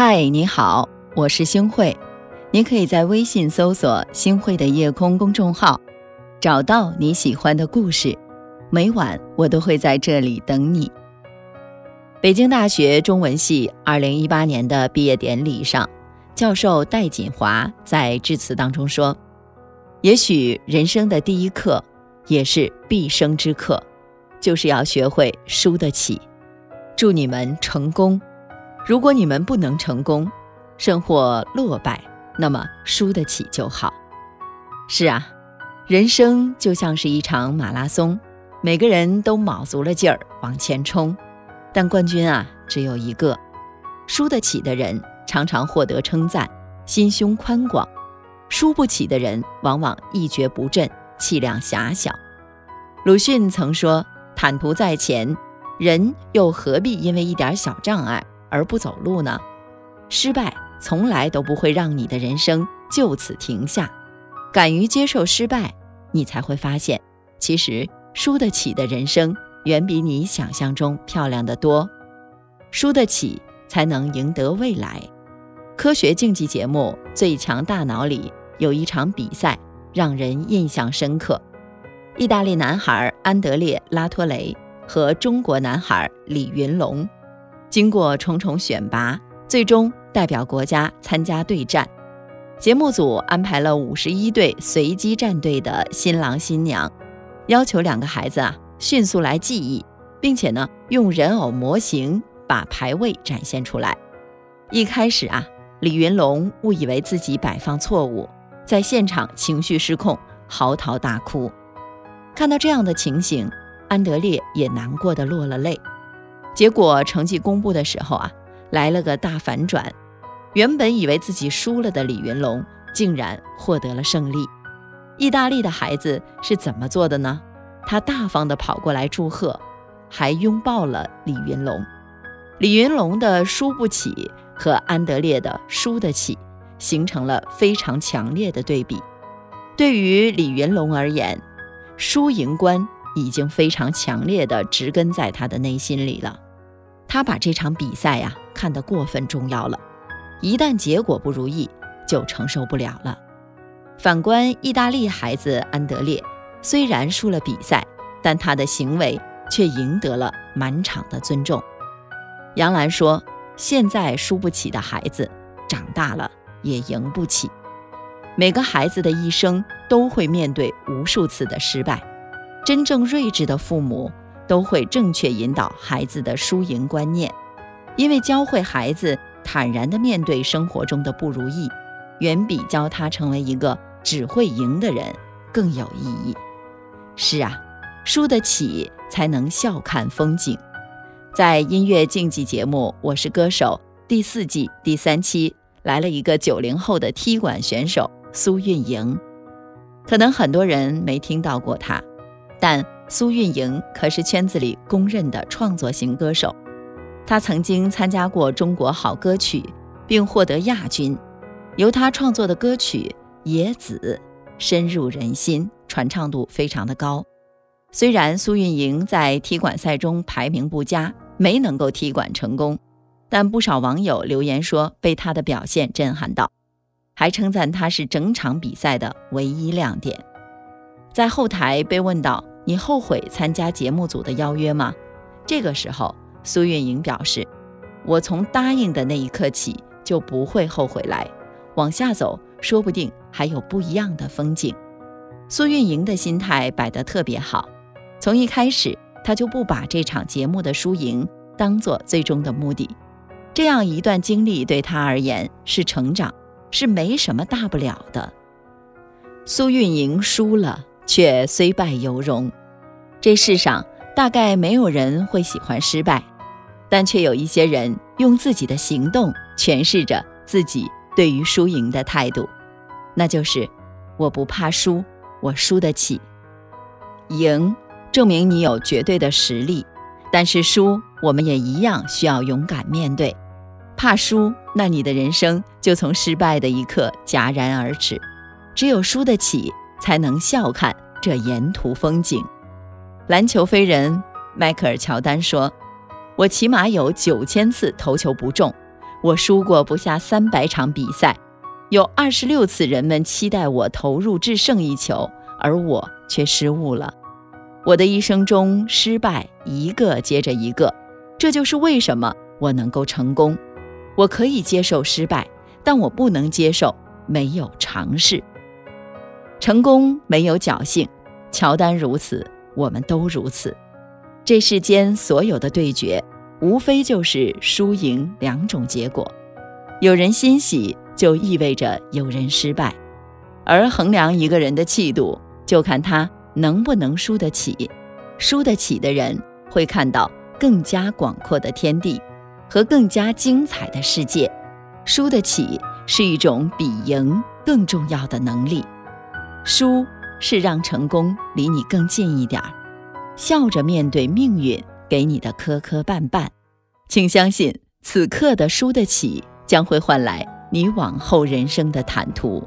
嗨，你好，我是星慧。你可以在微信搜索“星慧的夜空”公众号，找到你喜欢的故事。每晚我都会在这里等你。北京大学中文系二零一八年的毕业典礼上，教授戴锦华在致辞当中说：“也许人生的第一课，也是毕生之课，就是要学会输得起。祝你们成功。”如果你们不能成功，甚或落败，那么输得起就好。是啊，人生就像是一场马拉松，每个人都卯足了劲儿往前冲，但冠军啊只有一个。输得起的人常常获得称赞，心胸宽广；输不起的人往往一蹶不振，气量狭小。鲁迅曾说：“坦途在前，人又何必因为一点小障碍？”而不走路呢？失败从来都不会让你的人生就此停下。敢于接受失败，你才会发现，其实输得起的人生远比你想象中漂亮的多。输得起，才能赢得未来。科学竞技节目《最强大脑》里有一场比赛让人印象深刻：意大利男孩安德烈·拉托雷和中国男孩李云龙。经过重重选拔，最终代表国家参加对战。节目组安排了五十一对随机战队的新郎新娘，要求两个孩子啊迅速来记忆，并且呢用人偶模型把排位展现出来。一开始啊，李云龙误以为自己摆放错误，在现场情绪失控，嚎啕大哭。看到这样的情形，安德烈也难过的落了泪。结果成绩公布的时候啊，来了个大反转。原本以为自己输了的李云龙，竟然获得了胜利。意大利的孩子是怎么做的呢？他大方地跑过来祝贺，还拥抱了李云龙。李云龙的输不起和安德烈的输得起，形成了非常强烈的对比。对于李云龙而言，输赢观已经非常强烈地植根在他的内心里了。他把这场比赛呀看得过分重要了，一旦结果不如意，就承受不了了。反观意大利孩子安德烈，虽然输了比赛，但他的行为却赢得了满场的尊重。杨澜说：“现在输不起的孩子，长大了也赢不起。每个孩子的一生都会面对无数次的失败，真正睿智的父母。”都会正确引导孩子的输赢观念，因为教会孩子坦然地面对生活中的不如意，远比教他成为一个只会赢的人更有意义。是啊，输得起才能笑看风景。在音乐竞技节目《我是歌手》第四季第三期，来了一个九零后的踢馆选手苏运莹，可能很多人没听到过她，但。苏运莹可是圈子里公认的创作型歌手，她曾经参加过《中国好歌曲》，并获得亚军。由她创作的歌曲《野子》深入人心，传唱度非常的高。虽然苏运莹在踢馆赛中排名不佳，没能够踢馆成功，但不少网友留言说被她的表现震撼到，还称赞她是整场比赛的唯一亮点。在后台被问到。你后悔参加节目组的邀约吗？这个时候，苏运莹表示：“我从答应的那一刻起就不会后悔来，往下走，说不定还有不一样的风景。”苏运莹的心态摆得特别好，从一开始，她就不把这场节目的输赢当做最终的目的。这样一段经历对她而言是成长，是没什么大不了的。苏运莹输了。却虽败犹荣。这世上大概没有人会喜欢失败，但却有一些人用自己的行动诠释着自己对于输赢的态度，那就是我不怕输，我输得起。赢证明你有绝对的实力，但是输我们也一样需要勇敢面对。怕输，那你的人生就从失败的一刻戛然而止。只有输得起。才能笑看这沿途风景。篮球飞人迈克尔·乔丹说：“我起码有九千次投球不中，我输过不下三百场比赛，有二十六次人们期待我投入制胜一球，而我却失误了。我的一生中失败一个接着一个，这就是为什么我能够成功。我可以接受失败，但我不能接受没有尝试。成功没有侥幸，乔丹如此，我们都如此。这世间所有的对决，无非就是输赢两种结果。有人欣喜，就意味着有人失败。而衡量一个人的气度，就看他。能不能输得起？输得起的人会看到更加广阔的天地和更加精彩的世界。输得起是一种比赢更重要的能力。输是让成功离你更近一点儿。笑着面对命运给你的磕磕绊绊，请相信，此刻的输得起将会换来你往后人生的坦途。